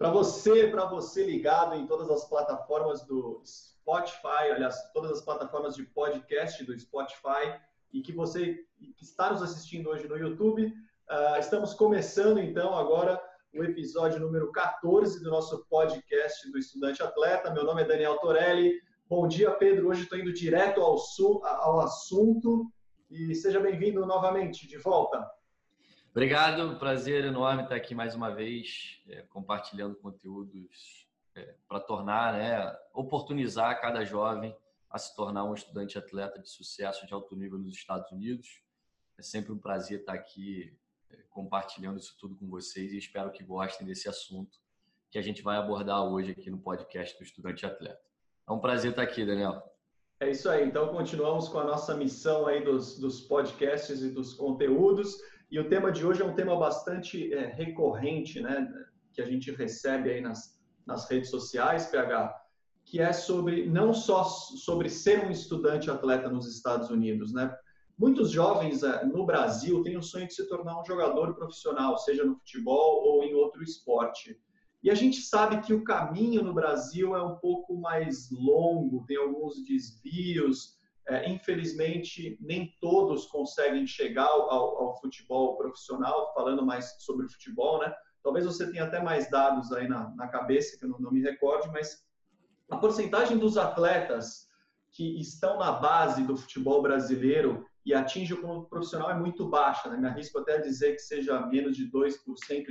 Para você, para você ligado em todas as plataformas do Spotify, aliás, todas as plataformas de podcast do Spotify e que você que está nos assistindo hoje no YouTube, uh, estamos começando então agora o episódio número 14 do nosso podcast do Estudante Atleta. Meu nome é Daniel Torelli. Bom dia, Pedro. Hoje estou indo direto ao, ao assunto e seja bem-vindo novamente de volta. Obrigado, prazer enorme estar aqui mais uma vez, é, compartilhando conteúdos é, para tornar, né, oportunizar cada jovem a se tornar um estudante atleta de sucesso de alto nível nos Estados Unidos. É sempre um prazer estar aqui é, compartilhando isso tudo com vocês e espero que gostem desse assunto que a gente vai abordar hoje aqui no podcast do Estudante Atleta. É um prazer estar aqui, Daniel. É isso aí. Então, continuamos com a nossa missão aí dos, dos podcasts e dos conteúdos. E o tema de hoje é um tema bastante é, recorrente, né? Que a gente recebe aí nas, nas redes sociais, PH, que é sobre não só sobre ser um estudante atleta nos Estados Unidos, né? Muitos jovens é, no Brasil têm o sonho de se tornar um jogador profissional, seja no futebol ou em outro esporte. E a gente sabe que o caminho no Brasil é um pouco mais longo, tem alguns desvios. É, infelizmente, nem todos conseguem chegar ao, ao, futebol profissional, falando mais sobre futebol, né? Talvez você tenha até mais dados aí na, na cabeça, que eu não, não me recorde, mas a porcentagem dos atletas que estão na base do futebol brasileiro e atingem o profissional é muito baixa. Né? Me arrisco até a dizer que seja menos de 2%,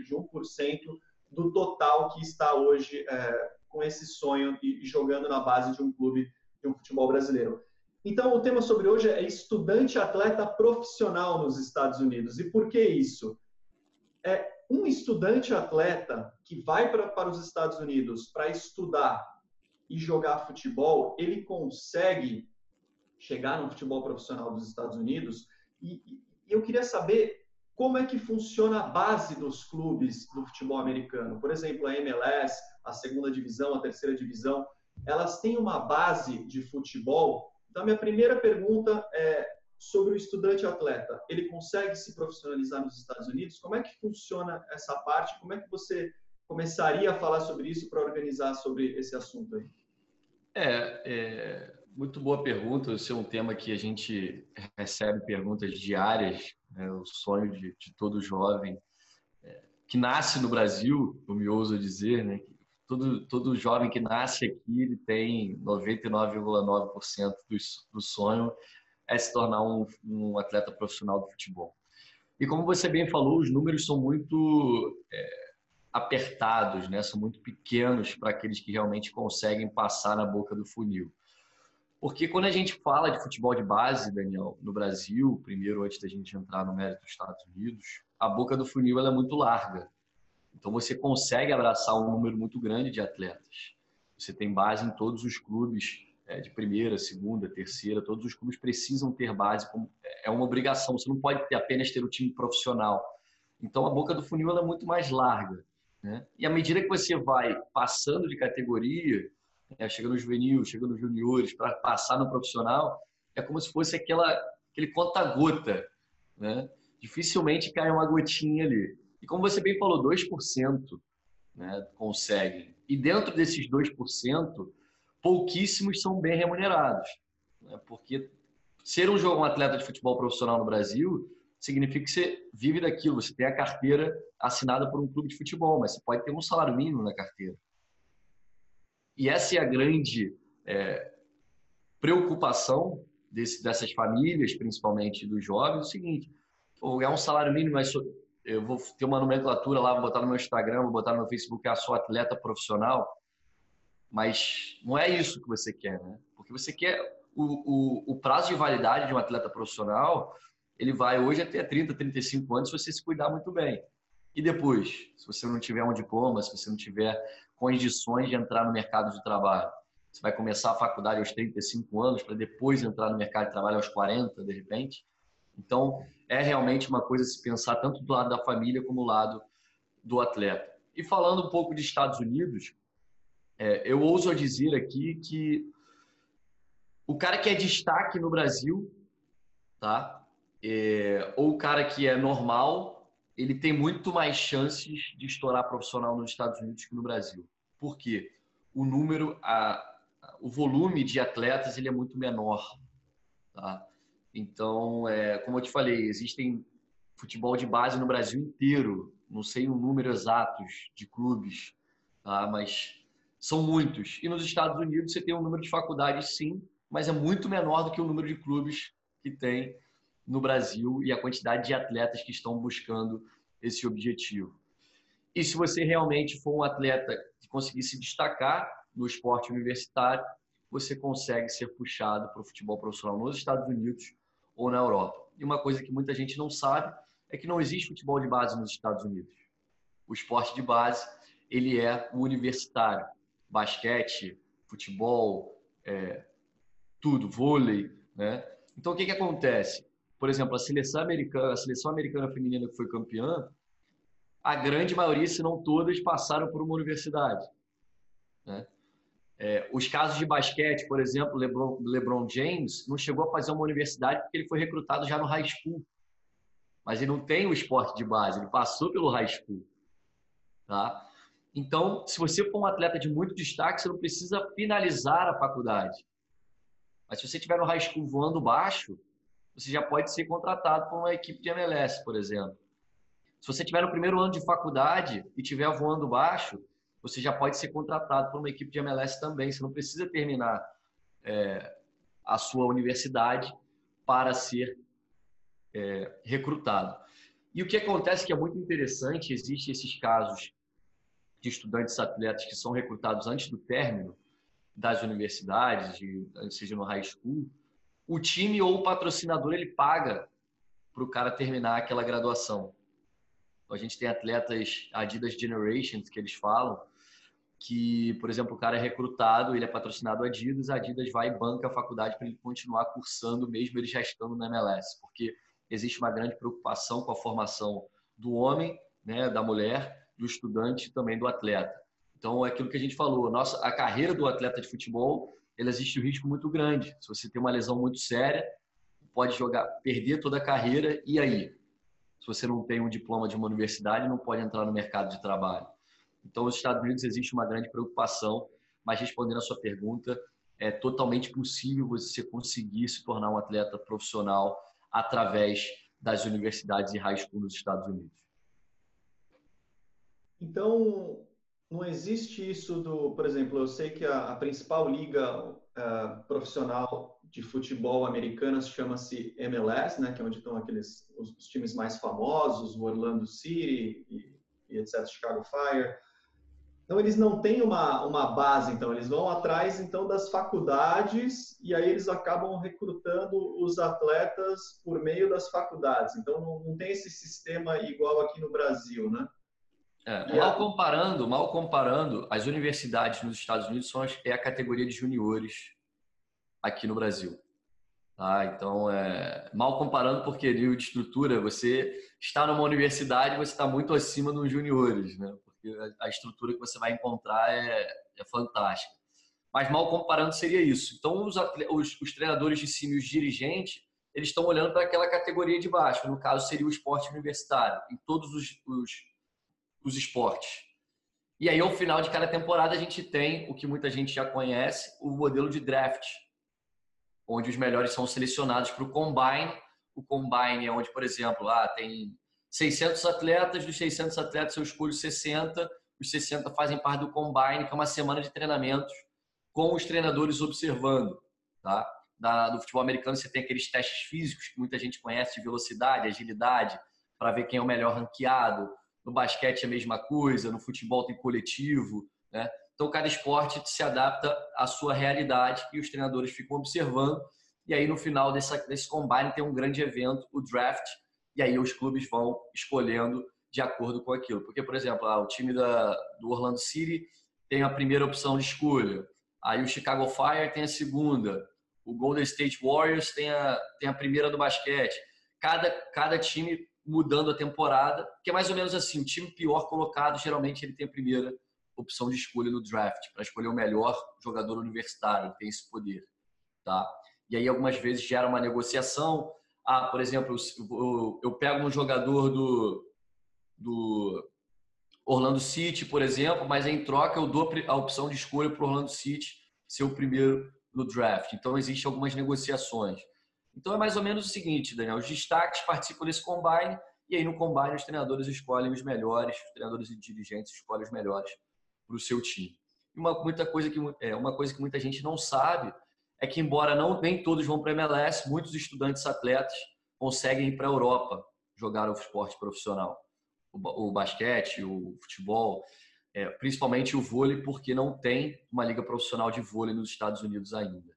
de 1% do total que está hoje é, com esse sonho e jogando na base de um clube de um futebol brasileiro. Então, o tema sobre hoje é estudante atleta profissional nos Estados Unidos. E por que isso? É um estudante atleta que vai pra, para os Estados Unidos para estudar e jogar futebol, ele consegue chegar no futebol profissional dos Estados Unidos. E, e eu queria saber como é que funciona a base dos clubes do futebol americano? Por exemplo, a MLS, a segunda divisão, a terceira divisão, elas têm uma base de futebol. Então, minha primeira pergunta é sobre o estudante atleta. Ele consegue se profissionalizar nos Estados Unidos? Como é que funciona essa parte? Como é que você começaria a falar sobre isso para organizar sobre esse assunto aí? É, é, muito boa pergunta. Esse é um tema que a gente recebe perguntas diárias, né? o sonho de, de todo jovem é, que nasce no Brasil, eu me ouso dizer, né? Todo, todo jovem que nasce aqui ele tem 99,9% do, do sonho é se tornar um, um, atleta profissional do futebol. E como você bem falou, os números são muito é, apertados, né? são muito pequenos para aqueles que realmente conseguem passar na boca do funil. Porque quando a gente fala de futebol de base, Daniel, no Brasil, primeiro antes da gente entrar no mérito dos Estados Unidos, a boca do funil é muito larga. Então você consegue abraçar um número muito grande de atletas. Você tem base em todos os clubes é, de primeira, segunda, terceira, todos os clubes precisam ter base, como, é uma obrigação. Você não pode ter, apenas ter o time profissional. Então a boca do funil é muito mais larga. Né? E à medida que você vai passando de categoria, né, chega no juvenil, chega nos juniores, para passar no profissional, é como se fosse aquela, aquele conta-gota. Né? Dificilmente cai uma gotinha ali. E como você bem falou, 2% né, conseguem. E dentro desses 2%, pouquíssimos são bem remunerados. Né? Porque ser um, um atleta de futebol profissional no Brasil significa que você vive daquilo, você tem a carteira assinada por um clube de futebol, mas você pode ter um salário mínimo na carteira. E essa é a grande é, preocupação desse, dessas famílias, principalmente dos jovens, o seguinte, é um salário mínimo, mas eu vou ter uma nomenclatura lá, vou botar no meu Instagram, vou botar no meu Facebook, é a sua atleta profissional, mas não é isso que você quer, né? Porque você quer o, o, o prazo de validade de um atleta profissional ele vai hoje até 30, 35 anos se você se cuidar muito bem. E depois, se você não tiver um diploma, se você não tiver condições de entrar no mercado de trabalho, você vai começar a faculdade aos 35 anos para depois entrar no mercado de trabalho aos 40, de repente. Então, é realmente uma coisa se pensar tanto do lado da família como do lado do atleta. E falando um pouco de Estados Unidos, é, eu ouso dizer aqui que o cara que é destaque no Brasil, tá? é, ou o cara que é normal, ele tem muito mais chances de estourar profissional nos Estados Unidos que no Brasil. Por quê? O número, a, o volume de atletas ele é muito menor. Tá? Então, é, como eu te falei, existem futebol de base no Brasil inteiro. Não sei o número exato de clubes, tá? mas são muitos. E nos Estados Unidos você tem um número de faculdades, sim, mas é muito menor do que o número de clubes que tem no Brasil e a quantidade de atletas que estão buscando esse objetivo. E se você realmente for um atleta que conseguir se destacar no esporte universitário, você consegue ser puxado para o futebol profissional nos Estados Unidos ou na Europa. E uma coisa que muita gente não sabe é que não existe futebol de base nos Estados Unidos. O esporte de base ele é universitário, basquete, futebol, é, tudo, vôlei, né? Então o que que acontece? Por exemplo, a seleção americana, a seleção americana feminina que foi campeã, a grande maioria, se não todas, passaram por uma universidade. Né? É, os casos de basquete, por exemplo, LeBron, LeBron James não chegou a fazer uma universidade porque ele foi recrutado já no high school. Mas ele não tem o esporte de base, ele passou pelo high school. Tá? Então, se você for um atleta de muito destaque, você não precisa finalizar a faculdade. Mas se você estiver no high school voando baixo, você já pode ser contratado por uma equipe de MLS, por exemplo. Se você estiver no primeiro ano de faculdade e estiver voando baixo, você já pode ser contratado por uma equipe de MLS também. Você não precisa terminar é, a sua universidade para ser é, recrutado. E o que acontece que é muito interessante, existem esses casos de estudantes atletas que são recrutados antes do término das universidades, de, seja no high school, o time ou o patrocinador ele paga para o cara terminar aquela graduação. Então, a gente tem atletas Adidas Generations que eles falam, que, por exemplo, o cara é recrutado, ele é patrocinado Adidas, a Adidas vai e banca a faculdade para ele continuar cursando, mesmo ele já estando na MLS, porque existe uma grande preocupação com a formação do homem, né, da mulher, do estudante também do atleta. Então, é aquilo que a gente falou, nossa, a carreira do atleta de futebol, ele existe um risco muito grande. Se você tem uma lesão muito séria, pode jogar, perder toda a carreira, e aí? Se você não tem um diploma de uma universidade, não pode entrar no mercado de trabalho. Então, nos Estados Unidos existe uma grande preocupação, mas respondendo a sua pergunta, é totalmente possível você conseguir se tornar um atleta profissional através das universidades e high school nos Estados Unidos. Então, não existe isso do, por exemplo, eu sei que a, a principal liga uh, profissional de futebol americana chama-se MLS, né, que é onde estão aqueles os, os, times mais famosos, o Orlando City e, e etc, Chicago Fire. Então, eles não têm uma, uma base, então, eles vão atrás, então, das faculdades e aí eles acabam recrutando os atletas por meio das faculdades. Então, não, não tem esse sistema igual aqui no Brasil, né? É, mal comparando, mal comparando, as universidades nos Estados Unidos são as, é a categoria de juniores aqui no Brasil. Tá? Então, é, mal comparando, porque nível de estrutura, você está numa universidade, você está muito acima dos juniores, né? A estrutura que você vai encontrar é, é fantástica. Mas mal comparando seria isso. Então, os, os, os treinadores de cima e os dirigentes, eles estão olhando para aquela categoria de baixo. No caso, seria o esporte universitário, em todos os, os, os esportes. E aí, ao final de cada temporada, a gente tem o que muita gente já conhece, o modelo de draft, onde os melhores são selecionados para o combine. O combine é onde, por exemplo, lá tem 600 atletas, dos 600 atletas eu escolho 60, os 60 fazem parte do Combine, que é uma semana de treinamentos com os treinadores observando, tá? Da, do futebol americano você tem aqueles testes físicos que muita gente conhece de velocidade, agilidade, para ver quem é o melhor ranqueado. No basquete é a mesma coisa, no futebol tem coletivo, né? Então cada esporte se adapta à sua realidade e os treinadores ficam observando. E aí no final dessa, desse combine tem um grande evento, o draft, e aí os clubes vão escolhendo de acordo com aquilo. Porque, por exemplo, ah, o time da, do Orlando City tem a primeira opção de escolha, aí o Chicago Fire tem a segunda, o Golden State Warriors tem a, tem a primeira do basquete. Cada, cada time mudando a temporada, que é mais ou menos assim, o time pior colocado, geralmente ele tem a primeira opção de escolha no draft, para escolher o melhor jogador universitário, tem esse poder, tá? E aí algumas vezes gera uma negociação, ah, por exemplo, eu, pego um jogador do, do Orlando City, por exemplo, mas em troca eu dou a opção de escolha para o Orlando City ser o primeiro no draft. Então, existem algumas negociações. Então, é mais ou menos o seguinte, Daniel: os destaques participam desse combine e aí no combine os treinadores escolhem os melhores, os treinadores e dirigentes escolhem os melhores para o seu time. E uma, muita coisa que, é, uma coisa que muita gente não sabe é que, embora não nem todos vão para a MLS, muitos estudantes atletas conseguem ir para a Europa jogar o esporte profissional. O, o basquete, o futebol, é, principalmente o vôlei, porque não tem uma liga profissional de vôlei nos Estados Unidos ainda.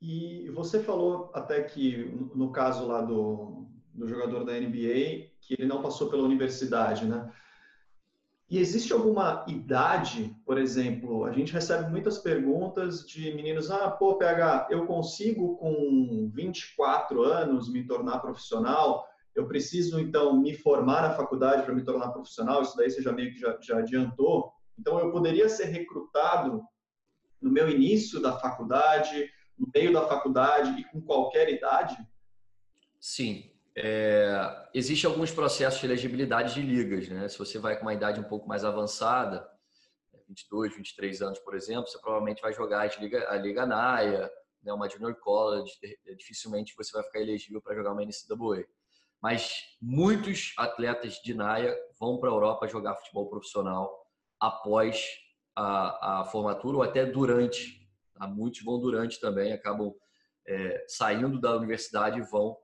E você falou até que, no caso lá do, do jogador da NBA, que ele não passou pela universidade, né? E existe alguma idade, por exemplo, a gente recebe muitas perguntas de meninos, ah, pô, PH, eu consigo com 24 anos me tornar profissional? Eu preciso, então, me formar na faculdade para me tornar profissional? Isso daí você já meio que já, já adiantou. Então, eu poderia ser recrutado no meu início da faculdade, no meio da faculdade e com qualquer idade? Sim, é, Existem alguns processos de elegibilidade de ligas, né? Se você vai com uma idade um pouco mais avançada, 22, 23 anos, por exemplo, você provavelmente vai jogar a Liga, a Liga Naia, né? uma Junior College, dificilmente você vai ficar elegível para jogar uma NCAA. Mas muitos atletas de Naia vão para a Europa jogar futebol profissional após a, a, formatura ou até durante. Tá? Muitos vão durante também, acabam é, saindo da universidade e vão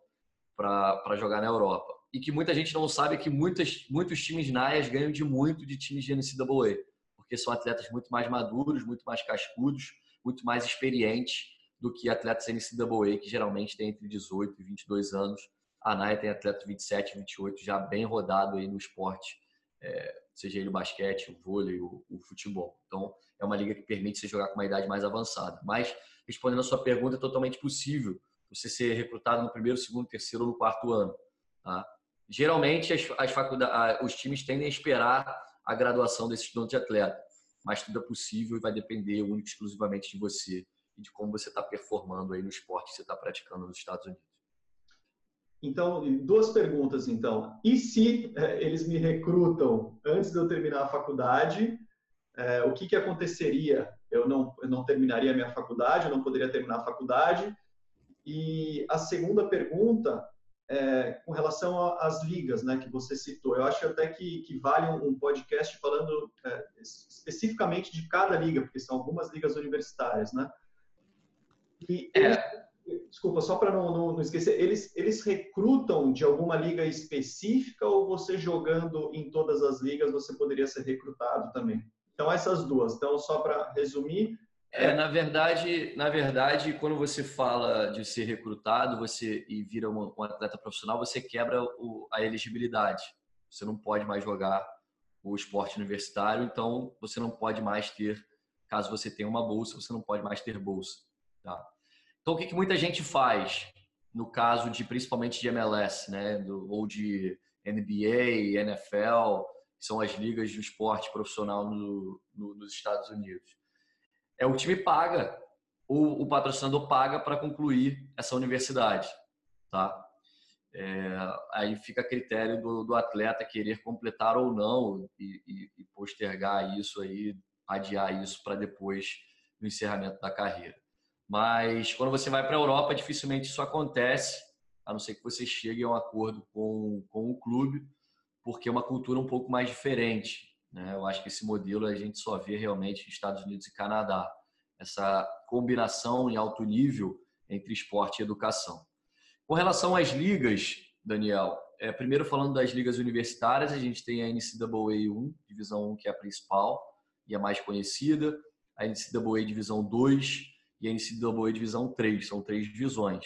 para jogar na Europa. E que muita gente não sabe que muitas, muitos times NAIAS ganham de muito de times de NCAA, porque são atletas muito mais maduros, muito mais cascudos, muito mais experientes do que atletas NCAA, que geralmente têm entre 18 e 22 anos. A NAIA tem atleta de 27, 28, já bem rodado aí no esporte, é, seja ele o basquete, o vôlei, o, o futebol. Então, é uma liga que permite você jogar com uma idade mais avançada. Mas, respondendo a sua pergunta, é totalmente possível você ser recrutado no primeiro, segundo, terceiro ou no quarto ano. Tá? Geralmente, as, as faculdades, os times tendem a esperar a graduação desse estudante de atleta, mas tudo é possível e vai depender único exclusivamente de você e de como você está performando aí no esporte que você está praticando nos Estados Unidos. Então, duas perguntas, então. E se é, eles me recrutam antes de eu terminar a faculdade, é, o que, que aconteceria? Eu não, eu não terminaria a minha faculdade, eu não poderia terminar a faculdade, e a segunda pergunta é com relação às ligas, né, que você citou. Eu acho até que, que vale um podcast falando é, especificamente de cada liga, porque são algumas ligas universitárias, né? E é. desculpa, só para não, não, não, esquecer, eles, eles recrutam de alguma liga específica ou você jogando em todas as ligas você poderia ser recrutado também? Então, essas duas. Então, só para resumir, é, na verdade, na verdade, quando você fala de ser recrutado, você e vira um, um atleta profissional, você quebra o, a elegibilidade. Você não pode mais jogar o esporte universitário, então você não pode mais ter, caso você tenha uma bolsa, você não pode mais ter bolsa. Tá? Então, o que, que muita gente faz no caso de principalmente de MLS, né, do, ou de NBA, NFL, que são as ligas de esporte profissional no, no, nos Estados Unidos? É o time paga, o, o patrocinador paga para concluir essa universidade, tá? É, aí fica a critério do, do, atleta querer completar ou não e, e, e postergar isso aí, adiar isso para depois do encerramento da carreira. Mas quando você vai para a Europa, dificilmente isso acontece, a não ser que você chegue a um acordo com, com o clube, porque é uma cultura um pouco mais diferente. Né? Eu acho que esse modelo a gente só vê realmente nos Estados Unidos e Canadá. Essa combinação em alto nível entre esporte e educação. Com relação às ligas, Daniel, é, primeiro falando das ligas universitárias, a gente tem a NCAA 1, divisão 1, que é a principal e a mais conhecida, a NCAA divisão 2 e a NCAA divisão 3, são três divisões.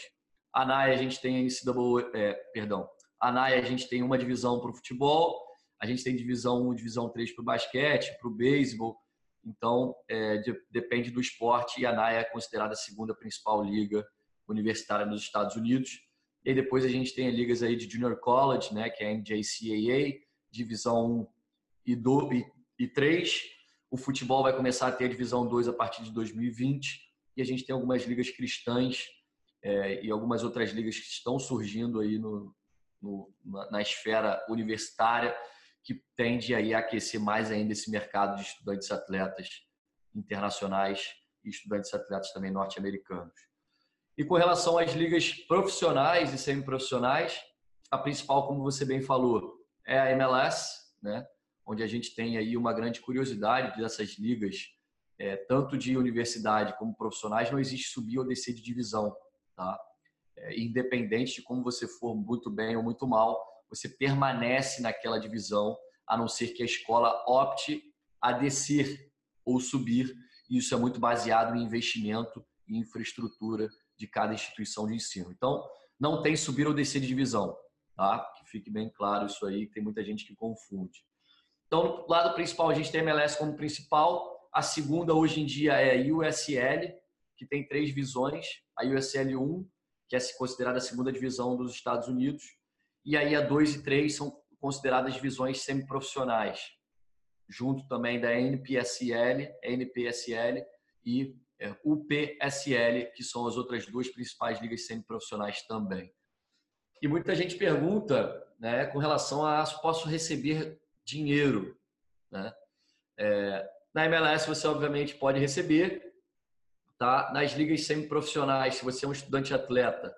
A NAI a gente tem a NCAA, é, perdão, a NAI a gente tem uma divisão para o futebol a gente tem divisão 1 divisão 3 para o basquete, para o beisebol. Então, é, de, depende do esporte e a NAIA é considerada a segunda principal liga universitária nos Estados Unidos. E depois a gente tem ligas aí de Junior College, né, que é a NJCAA, divisão 1 e, do, e, e 3. O futebol vai começar a ter a divisão 2 a partir de 2020. E a gente tem algumas ligas cristãs é, e algumas outras ligas que estão surgindo aí no, no, na, na esfera universitária, que tende aí a aquecer mais ainda esse mercado de estudantes atletas internacionais e estudantes atletas também norte-americanos. E com relação às ligas profissionais e semiprofissionais, a principal, como você bem falou, é a MLS, né? onde a gente tem aí uma grande curiosidade dessas ligas, é, tanto de universidade como profissionais, não existe subir ou descer de divisão. Tá? É, independente de como você for muito bem ou muito mal, você permanece naquela divisão, a não ser que a escola opte a descer ou subir. Isso é muito baseado em investimento e infraestrutura de cada instituição de ensino. Então, não tem subir ou descer de divisão, tá? Que fique bem claro isso aí, tem muita gente que confunde. Então, no lado principal, a gente tem a MLS como principal. A segunda, hoje em dia, é a USL, que tem três divisões. A USL 1, que é considerada a segunda divisão dos Estados Unidos. E aí a 2 e 3 são consideradas divisões semiprofissionais, junto também da NPSL, NPSL e é, UPSL, que são as outras duas principais ligas semiprofissionais também. E muita gente pergunta né, com relação a se posso receber dinheiro. Né? É, na MLS você obviamente pode receber, tá? Nas ligas semiprofissionais, se você é um estudante atleta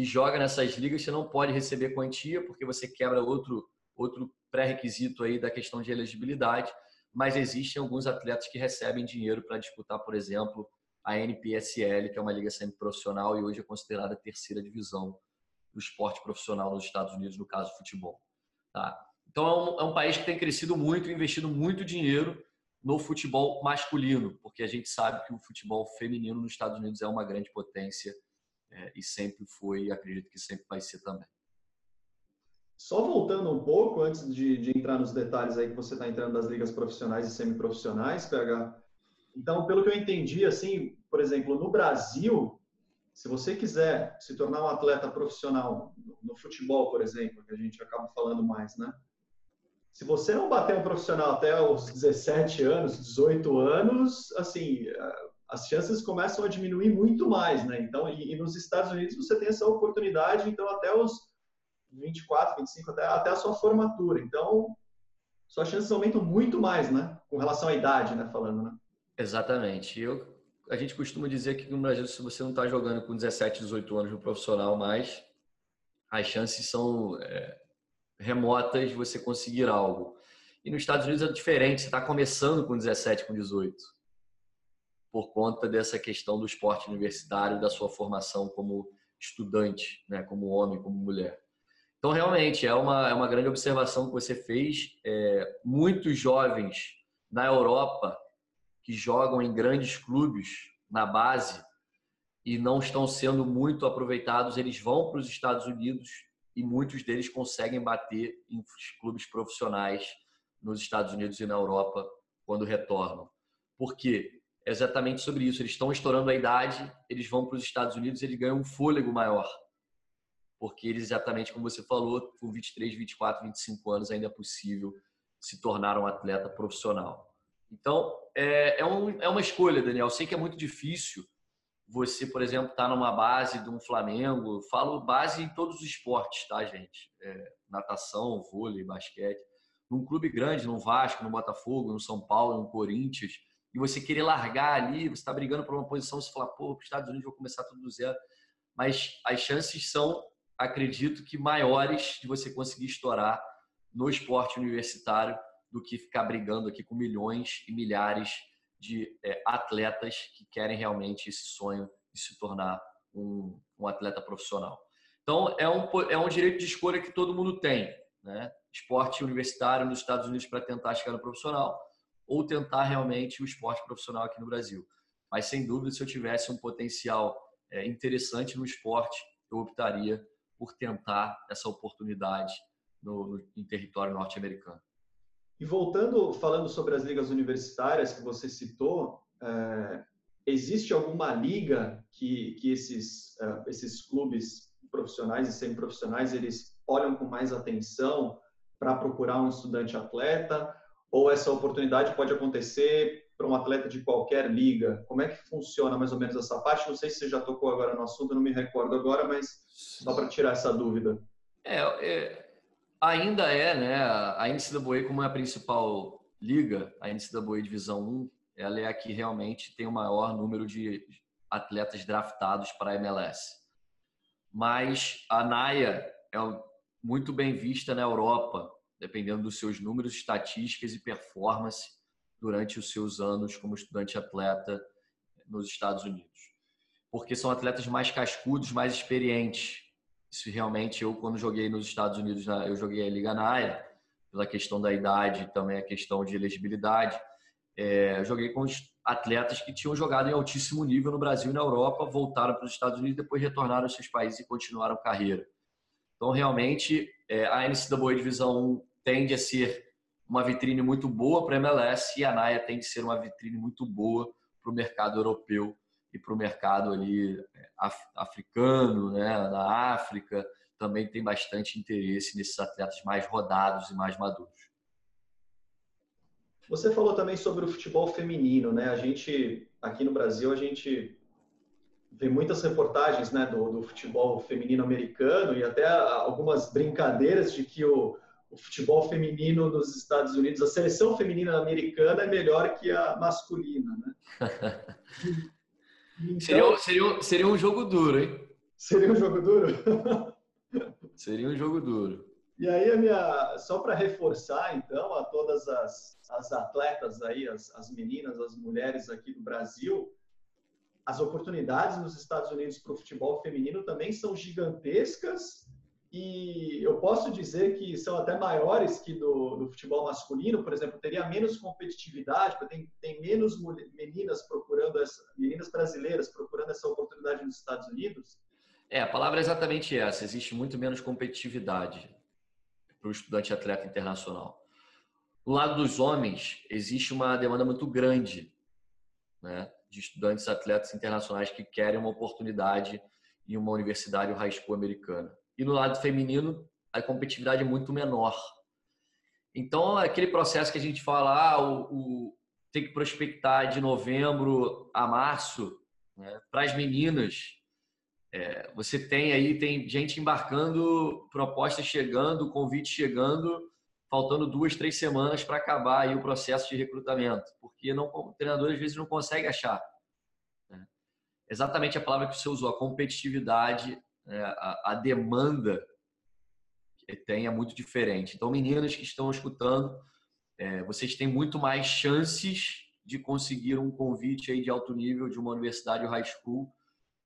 e joga nessas ligas, você não pode receber quantia porque você quebra outro outro pré-requisito aí da questão de elegibilidade mas existem alguns atletas que recebem dinheiro para disputar, por exemplo, a NPSL, que é uma liga semi-profissional e hoje é considerada a terceira divisão do esporte profissional nos Estados Unidos, no caso futebol. Tá? Então é um, é um país que tem crescido muito, investido muito dinheiro no futebol masculino, porque a gente sabe que o futebol feminino nos Estados Unidos é uma grande potência é, e sempre foi, e acredito que sempre vai ser também. Só voltando um pouco, antes de, de entrar nos detalhes aí que você está entrando das ligas profissionais e semiprofissionais, PH. Então, pelo que eu entendi, assim, por exemplo, no Brasil, se você quiser se tornar um atleta profissional no futebol, por exemplo, que a gente acaba falando mais, né? Se você não bater um profissional até os 17 anos, 18 anos, assim, as chances começam a diminuir muito mais, né? Então, e, e nos Estados Unidos você tem essa oportunidade, então até os 24, 25, até, até a sua formatura. Então, suas chances aumentam muito mais, né? Com relação à idade, né? Falando, né? Exatamente. Eu, a gente costuma dizer que no Brasil, se você não está jogando com 17, 18 anos no profissional mais, as chances são é, remotas de você conseguir algo. E nos Estados Unidos é diferente, você está começando com 17, com 18, por conta dessa questão do esporte universitário, da sua formação como estudante, né, como homem, como mulher. Então, realmente, é uma, é uma grande observação que você fez. É, muitos jovens na Europa que jogam em grandes clubes na base e não estão sendo muito aproveitados, eles vão para os Estados Unidos e muitos deles conseguem bater em clubes profissionais nos Estados Unidos e na Europa quando retornam. Por quê? Exatamente sobre isso. Eles estão estourando a idade, eles vão para os Estados Unidos, eles ganham um fôlego maior porque eles, exatamente como você falou, com 23, 24, 25 anos ainda é possível se tornar um atleta profissional. Então, é, é, um, é uma escolha, Daniel. Eu sei que é muito difícil você, por exemplo, estar tá numa base de um Flamengo. Falo base em todos os esportes, tá, gente? É, natação, vôlei, basquete. Num clube grande, no Vasco, no Botafogo, no São Paulo, no Corinthians, e você querer largar ali, você está brigando por uma posição, você fala, pô, os Estados Unidos vou começar tudo do zero. Mas as chances são acredito que maiores de você conseguir estourar no esporte universitário do que ficar brigando aqui com milhões e milhares de é, atletas que querem realmente esse sonho de se tornar um, um atleta profissional. Então, é um, é um direito de escolha que todo mundo tem. Né? Esporte universitário nos Estados Unidos para tentar chegar no profissional ou tentar realmente o esporte profissional aqui no Brasil. Mas, sem dúvida, se eu tivesse um potencial é, interessante no esporte, eu optaria por tentar essa oportunidade no, no em território norte-americano. E voltando, falando sobre as ligas universitárias que você citou, é, existe alguma liga que, que esses, é, esses clubes profissionais e semiprofissionais eles olham com mais atenção para procurar um estudante atleta? Ou essa oportunidade pode acontecer para um atleta de qualquer liga? Como é que funciona mais ou menos essa parte? Não sei se você já tocou agora no assunto, não me recordo agora, mas só para tirar essa dúvida. É, é, ainda é, né? A NCAA, como é a principal liga, a NCAA Divisão 1, ela é a que realmente tem o maior número de atletas draftados para a MLS. Mas a NAIA é muito bem vista na Europa, dependendo dos seus números, estatísticas e performance durante os seus anos como estudante atleta nos Estados Unidos. Porque são atletas mais cascudos, mais experientes. Isso realmente, eu quando joguei nos Estados Unidos, eu joguei a Liga NAIA, pela questão da idade, também a questão de elegibilidade. É, joguei com atletas que tinham jogado em altíssimo nível no Brasil e na Europa, voltaram para os Estados Unidos, depois retornaram aos seus países e continuaram carreira. Então, realmente, é, a NCAA Divisão 1 tende a ser uma vitrine muito boa para a MLS e a NAIA tende a ser uma vitrine muito boa para o mercado europeu e para o mercado ali é, africano, né, na África, também tem bastante interesse nesses atletas mais rodados e mais maduros. Você falou também sobre o futebol feminino, né? A gente, aqui no Brasil, a gente vê muitas reportagens né, do, do futebol feminino americano e até algumas brincadeiras de que o, o futebol feminino nos Estados Unidos, a seleção feminina americana é melhor que a masculina, né? Então, seria, seria, seria um jogo duro, hein? Seria um jogo duro? seria um jogo duro. E aí, a minha, só para reforçar, então, a todas as, as atletas aí, as, as meninas, as mulheres aqui do Brasil, as oportunidades nos Estados Unidos para o futebol feminino também são gigantescas e eu posso dizer que são até maiores que do, do futebol masculino, por exemplo, teria menos competitividade, tem, tem menos meninas procurando essa, meninas brasileiras procurando essa oportunidade nos Estados Unidos. É, a palavra é exatamente essa, existe muito menos competitividade para o estudante atleta internacional. Do lado dos homens, existe uma demanda muito grande né, de estudantes atletas internacionais que querem uma oportunidade em uma universidade ou high school americana. E no lado feminino, a competitividade é muito menor. Então, aquele processo que a gente fala, ah, o, o tem que prospectar de novembro a março, né, para as meninas, é, você tem aí, tem gente embarcando, propostas chegando, convite chegando, faltando duas, três semanas para acabar aí o processo de recrutamento, porque não, o treinador às vezes não consegue achar. Né? Exatamente a palavra que você usou, a competitividade? A, a, demanda que tem é muito diferente. Então, meninas que estão escutando, é, vocês têm muito mais chances de conseguir um convite aí de alto nível de uma universidade ou high school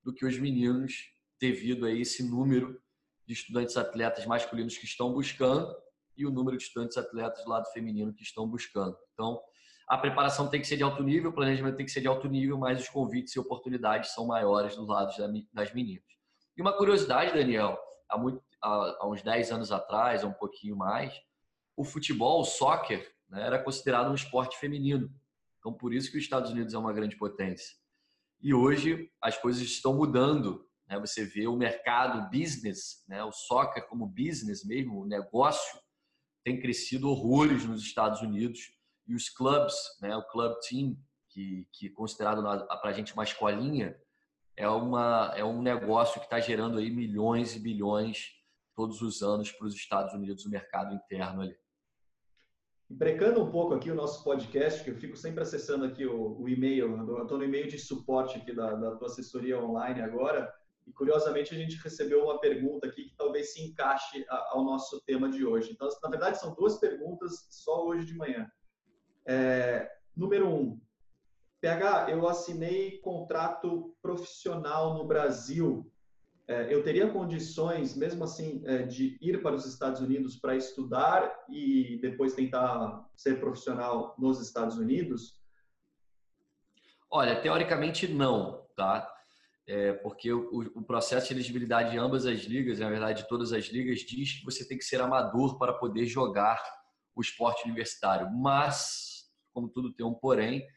do que os meninos, devido a esse número de estudantes atletas masculinos que estão buscando e o número de estudantes atletas do lado feminino que estão buscando. Então, a preparação tem que ser de alto nível, o planejamento tem que ser de alto nível, mas os convites e oportunidades são maiores dos lados das meninas. E uma curiosidade, Daniel, há, muito, há, uns 10 anos atrás, ou um pouquinho mais, o futebol, o soccer, né, era considerado um esporte feminino. Então, por isso que os Estados Unidos é uma grande potência. E hoje as coisas estão mudando. Né? Você vê o mercado business, né? o soccer como business mesmo, o negócio, tem crescido horrores nos Estados Unidos. E os clubs, né? o club team, que, que é considerado para a gente uma escolinha, é, uma, é um negócio que está gerando aí milhões e bilhões todos os anos para os Estados Unidos, o mercado interno ali. Brecando um pouco aqui o nosso podcast, que eu fico sempre acessando aqui o, o e-mail, eu estou no e-mail de suporte aqui da, da tua assessoria online agora, e curiosamente a gente recebeu uma pergunta aqui que talvez se encaixe ao nosso tema de hoje. Então, na verdade, são duas perguntas só hoje de manhã. É, número um, PH, eu assinei contrato profissional no Brasil é, eu teria condições, mesmo assim, é, de ir para os Estados Unidos para estudar e depois tentar ser profissional nos Estados Unidos? Olha, teoricamente não, tá? É, porque o, o, processo de elegibilidade de ambas as ligas, na verdade, todas as ligas, diz que você tem que ser amador para poder jogar o esporte universitário. Mas, como tudo tem um porém,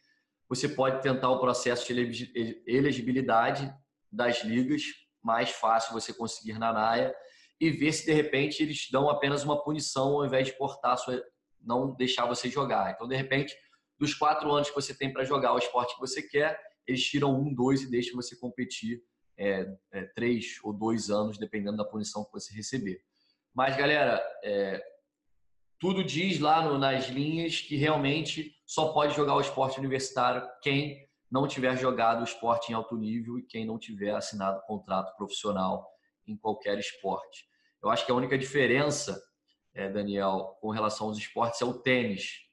você pode tentar o processo de elegibilidade das ligas mais fácil você conseguir na NAIA e ver se de repente eles dão apenas uma punição ao invés de cortar sua, não deixar você jogar. Então, de repente, dos quatro anos que você tem para jogar o esporte que você quer, eles tiram um, dois e deixam você competir é, é, três ou dois anos, dependendo da punição que você receber. Mas, galera, é, tudo diz lá no, nas linhas que realmente só pode jogar o esporte universitário quem não tiver jogado o esporte em alto nível e quem não tiver assinado contrato profissional em qualquer esporte. Eu acho que a única diferença, é, Daniel, com relação aos esportes é o tênis,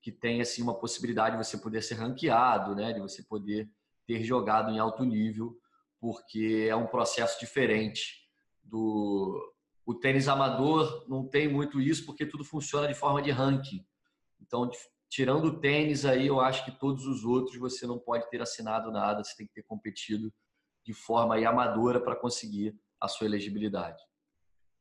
que tem assim uma possibilidade de você poder ser ranqueado, né, de você poder ter jogado em alto nível, porque é um processo diferente do o tênis amador não tem muito isso porque tudo funciona de forma de ranking. Então, tirando o tênis aí, eu acho que todos os outros você não pode ter assinado nada, você tem que ter competido de forma aí amadora para conseguir a sua elegibilidade.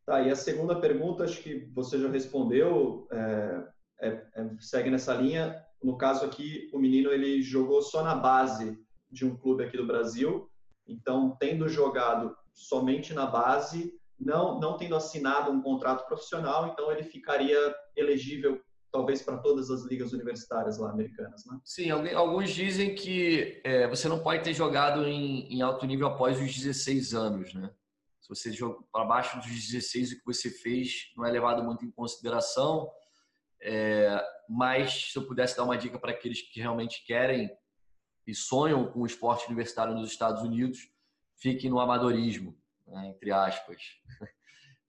Tá, e a segunda pergunta, acho que você já respondeu, é, é, é, segue nessa linha. No caso aqui, o menino ele jogou só na base de um clube aqui do Brasil, então tendo jogado somente na base, não, não tendo assinado um contrato profissional, então ele ficaria elegível talvez para todas as ligas universitárias lá americanas, né? Sim, alguns dizem que é, você não pode ter jogado em, em, alto nível após os 16 anos, né? Se você joga para baixo dos 16, o que você fez não é levado muito em consideração. É, mas se eu pudesse dar uma dica para aqueles que realmente querem e sonham com o esporte universitário nos Estados Unidos, fiquem no amadorismo, né, entre aspas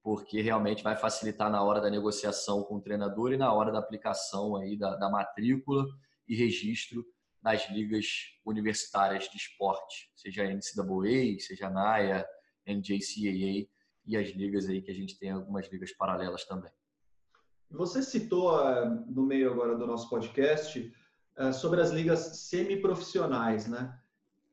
porque realmente vai facilitar na hora da negociação com o treinador e na hora da aplicação aí da, da matrícula e registro nas ligas universitárias de esporte, seja a NCAA, seja a NAIA, NJCAA e as ligas aí que a gente tem algumas ligas paralelas também. Você citou eh, no meio agora do nosso podcast eh, sobre as ligas semiprofissionais, né?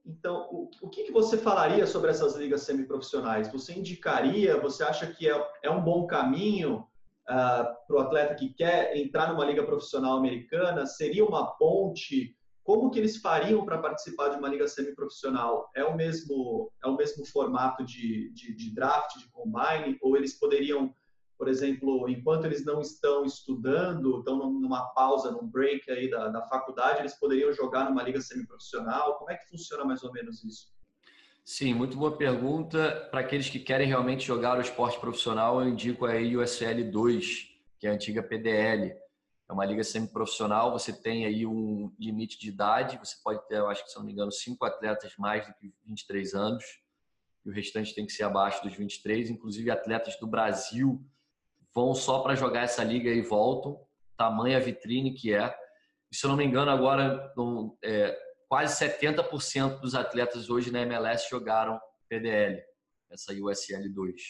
Então, o, o que, que, você falaria sobre essas ligas semiprofissionais? Você indicaria, você acha que é, é um bom caminho uh, ah, para o atleta que quer entrar numa liga profissional americana? Seria uma ponte? Como que eles fariam para participar de uma liga semiprofissional? É o mesmo, é o mesmo formato de, de, de draft, de combine? Ou eles poderiam por exemplo, enquanto eles não estão estudando, estão numa pausa, num break aí da, da faculdade, eles poderiam jogar numa liga semiprofissional? Como é que funciona mais ou menos isso? Sim, muito boa pergunta. Para aqueles que querem realmente jogar o esporte profissional, eu indico a USL 2, que é a antiga PDL. É uma liga semiprofissional, você tem aí um limite de idade, você pode ter, eu acho que se não me engano, cinco atletas mais do que 23 anos, e o restante tem que ser abaixo dos 23, inclusive atletas do Brasil vão só para jogar essa liga e voltam. Tamanha vitrine que é. E, se eu não me engano, agora é, quase 70% dos atletas hoje na MLS jogaram PDL, essa USL 2.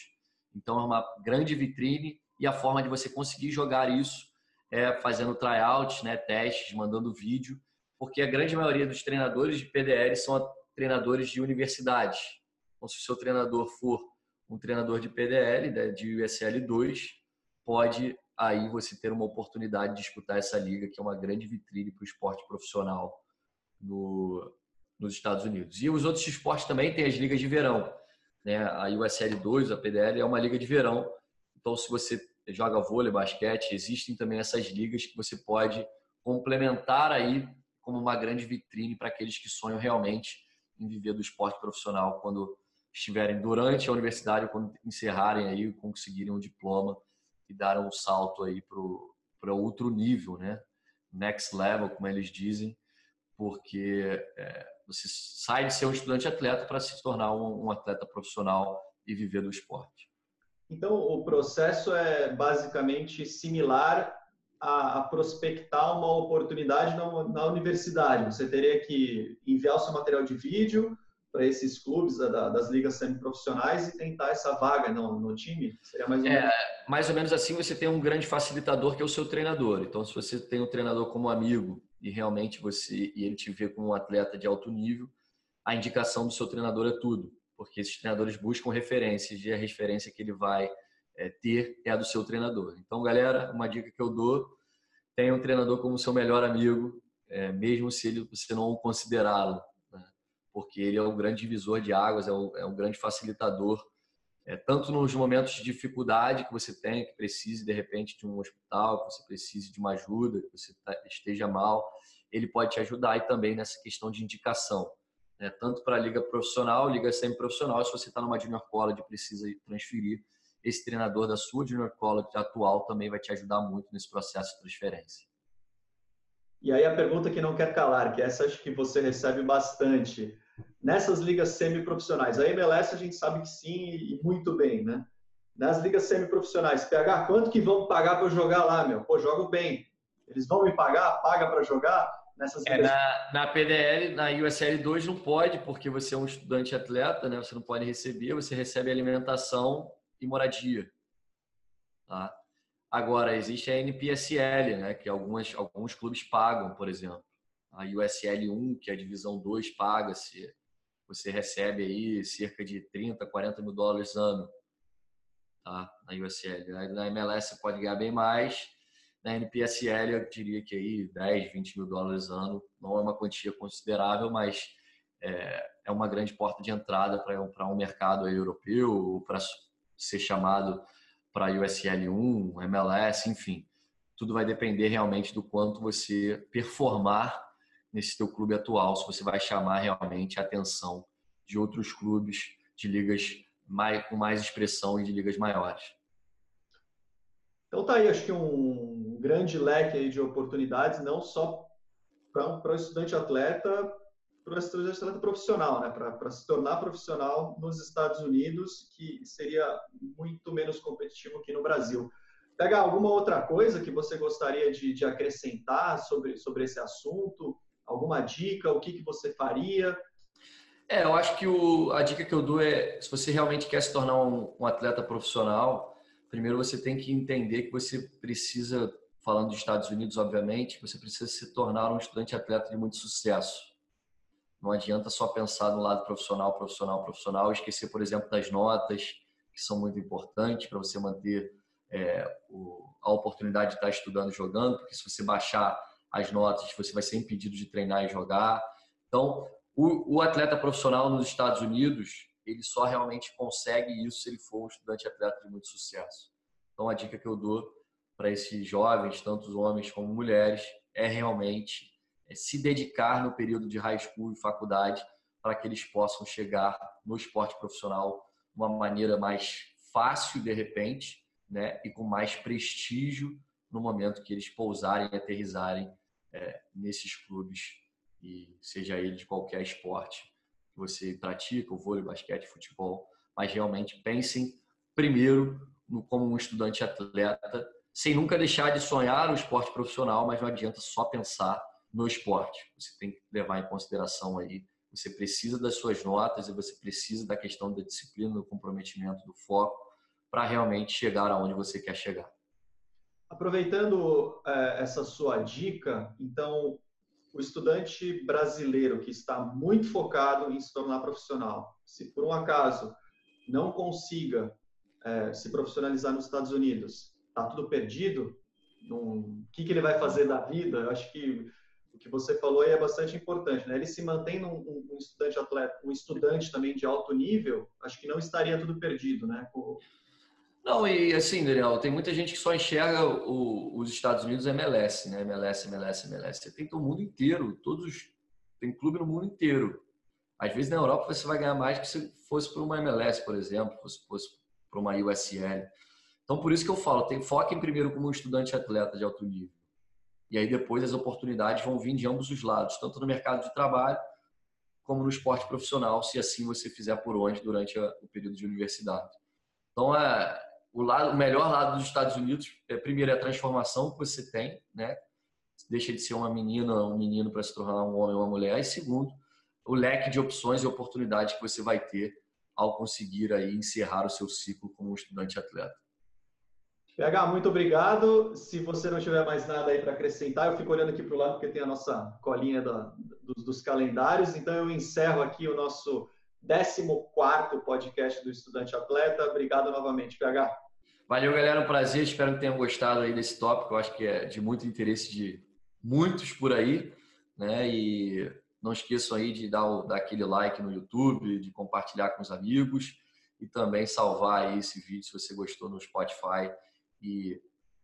Então é uma grande vitrine e a forma de você conseguir jogar isso é fazendo tryouts, né, testes, mandando vídeo, porque a grande maioria dos treinadores de PDL são treinadores de universidades. Então, se o seu treinador for um treinador de PDL, né, de USL 2, pode aí você ter uma oportunidade de disputar essa liga, que é uma grande vitrine para o esporte profissional no, nos Estados Unidos. E os outros esportes também têm as ligas de verão. Né? A USL 2, a PDL, é uma liga de verão. Então, se você joga vôlei, basquete, existem também essas ligas que você pode complementar aí como uma grande vitrine para aqueles que sonham realmente em viver do esporte profissional quando estiverem durante a universidade, quando encerrarem aí, conseguirem um diploma e dar um salto aí para outro nível, né? Next level, como eles dizem, porque é, você sai de ser um estudante atleta para se tornar um, um, atleta profissional e viver do esporte. Então, o processo é basicamente similar a, a prospectar uma oportunidade na, na universidade. Você teria que enviar o seu material de vídeo, para esses clubes da, das ligas semiprofissionais e tentar essa vaga no, no time? Seria mais ou menos... É, mais ou menos assim você tem um grande facilitador que é o seu treinador. Então, se você tem um treinador como amigo e realmente você e ele te vê como um atleta de alto nível, a indicação do seu treinador é tudo, porque esses treinadores buscam referências e a referência que ele vai é, ter é a do seu treinador. Então, galera, uma dica que eu dou: tenha um treinador como seu melhor amigo, é, mesmo se ele, você não considerá-lo porque ele é um grande divisor de águas, é um, é um grande facilitador, é, tanto nos momentos de dificuldade que você tem, que precise de repente de um hospital, que você precise de uma ajuda, que você tá, esteja mal, ele pode te ajudar e também nessa questão de indicação. Né? Tanto para a liga profissional, liga semi-profissional, se você está numa junior college e precisa transferir, esse treinador da sua Junior College atual também vai te ajudar muito nesse processo de transferência. E aí a pergunta que não quer calar, que essa acho que você recebe bastante. Nessas ligas semiprofissionais, a MLS a gente sabe que sim e muito bem, né? Nas ligas semiprofissionais, PH, quanto que vão pagar para jogar lá, meu? Pô, jogo bem. Eles vão me pagar? Paga para jogar? Nessas é, na, na PDL, na USL 2 não pode, porque você é um estudante atleta, né? Você não pode receber, você recebe alimentação e moradia. Tá? Agora, existe a NPSL, né, que algumas, alguns clubes pagam, por exemplo. A USL 1, que é a divisão 2, paga-se. Você recebe aí cerca de 30, 40 mil dólares ano tá? na USL. Na MLS você pode ganhar bem mais. Na NPSL eu diria que aí 10, 20 mil dólares ano não é uma quantia considerável, mas é, é uma grande porta de entrada para um mercado europeu, para ser chamado para USL 1, MLS, enfim. Tudo vai depender realmente do quanto você performar nesse teu clube atual, se você vai chamar realmente a atenção de outros clubes de ligas mais, com mais expressão e de ligas maiores. Então tá aí, acho que um grande leque de oportunidades, não só para o estudante atleta, para o estudante atleta profissional, né? para se tornar profissional nos Estados Unidos, que seria muito menos competitivo que no Brasil. Pega alguma outra coisa que você gostaria de, de acrescentar sobre, sobre esse assunto? Alguma dica? O que, que você faria? É, eu acho que o, a dica que eu dou é: se você realmente quer se tornar um, um atleta profissional, primeiro você tem que entender que você precisa, falando dos Estados Unidos, obviamente, você precisa se tornar um estudante atleta de muito sucesso não adianta só pensar no lado profissional, profissional, profissional, esquecer, por exemplo, das notas, que são muito importantes para você manter é, o, a oportunidade de estar estudando jogando, porque se você baixar as notas, você vai ser impedido de treinar e jogar. Então, o, o atleta profissional nos Estados Unidos, ele só realmente consegue isso se ele for um estudante atleta de muito sucesso. Então, a dica que eu dou para esses jovens, tanto homens como mulheres, é realmente é, se dedicar no período de high school e faculdade para que eles possam chegar no esporte profissional de uma maneira mais fácil, de repente, né, e com mais prestígio no momento que eles pousarem e aterrizarem é, nesses clubes, e seja ele de qualquer esporte que você pratica, o vôlei, basquete, futebol, mas realmente pensem primeiro no, como um estudante atleta, sem nunca deixar de sonhar o esporte profissional, mas não adianta só pensar no esporte. Você tem que levar em consideração aí, você precisa das suas notas e você precisa da questão da disciplina, do comprometimento, do foco, para realmente chegar aonde você quer chegar. Aproveitando é, essa sua dica, então, o estudante brasileiro que está muito focado em se tornar profissional, se por um acaso não consiga é, se profissionalizar nos Estados Unidos, está tudo perdido? O que, que ele vai fazer da vida? Eu acho que o que você falou aí é bastante importante, né? Ele se mantém um, um, estudante atleta, um estudante também de alto nível, acho que não estaria tudo perdido, né? O... Não, e assim, Daniel, tem muita gente que só enxerga o, os Estados Unidos MLS, né? MLS, MLS, MLS. Você tem o mundo inteiro, todos tem clube no mundo inteiro. Às vezes na Europa você vai ganhar mais que se fosse para uma MLS, por exemplo, fosse, fosse para uma USL. Então por isso que eu falo, tem foca em primeiro como um estudante atleta de alto nível. E aí depois as oportunidades vão vir de ambos os lados, tanto no mercado de trabalho como no esporte profissional, se assim você fizer por onde durante o período de universidade. Então, é, o, lado, o melhor lado dos Estados Unidos, é, primeiro, é a transformação que você tem, né? Deixa de ser uma menina, um menino para se tornar um homem ou uma mulher. E segundo, o leque de opções e oportunidades que você vai ter ao conseguir aí encerrar o seu ciclo como estudante atleta. PH, muito obrigado. Se você não tiver mais nada aí para acrescentar, eu fico olhando aqui para o lado porque tem a nossa colinha da, dos, dos, calendários. Então eu encerro aqui o nosso 14 podcast do Estudante Atleta. Obrigado novamente, PH. Valeu, galera. Um prazer. Espero que tenham gostado aí desse tópico. Eu acho que é de muito interesse de muitos por aí. Né? E não esqueçam aí de dar, o, dar aquele like no YouTube, de compartilhar com os amigos e também salvar aí esse vídeo se você gostou no Spotify e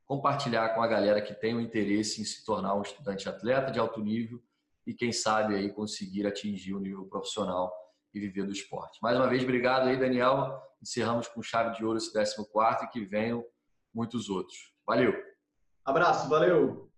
compartilhar com a galera que tem o interesse em se tornar um estudante atleta de alto nível e quem sabe aí conseguir atingir o nível profissional e viver do esporte. Mais uma vez, obrigado aí, Daniel. Encerramos com chave de ouro esse 14 e que venham muitos outros. Valeu! Abraço, valeu!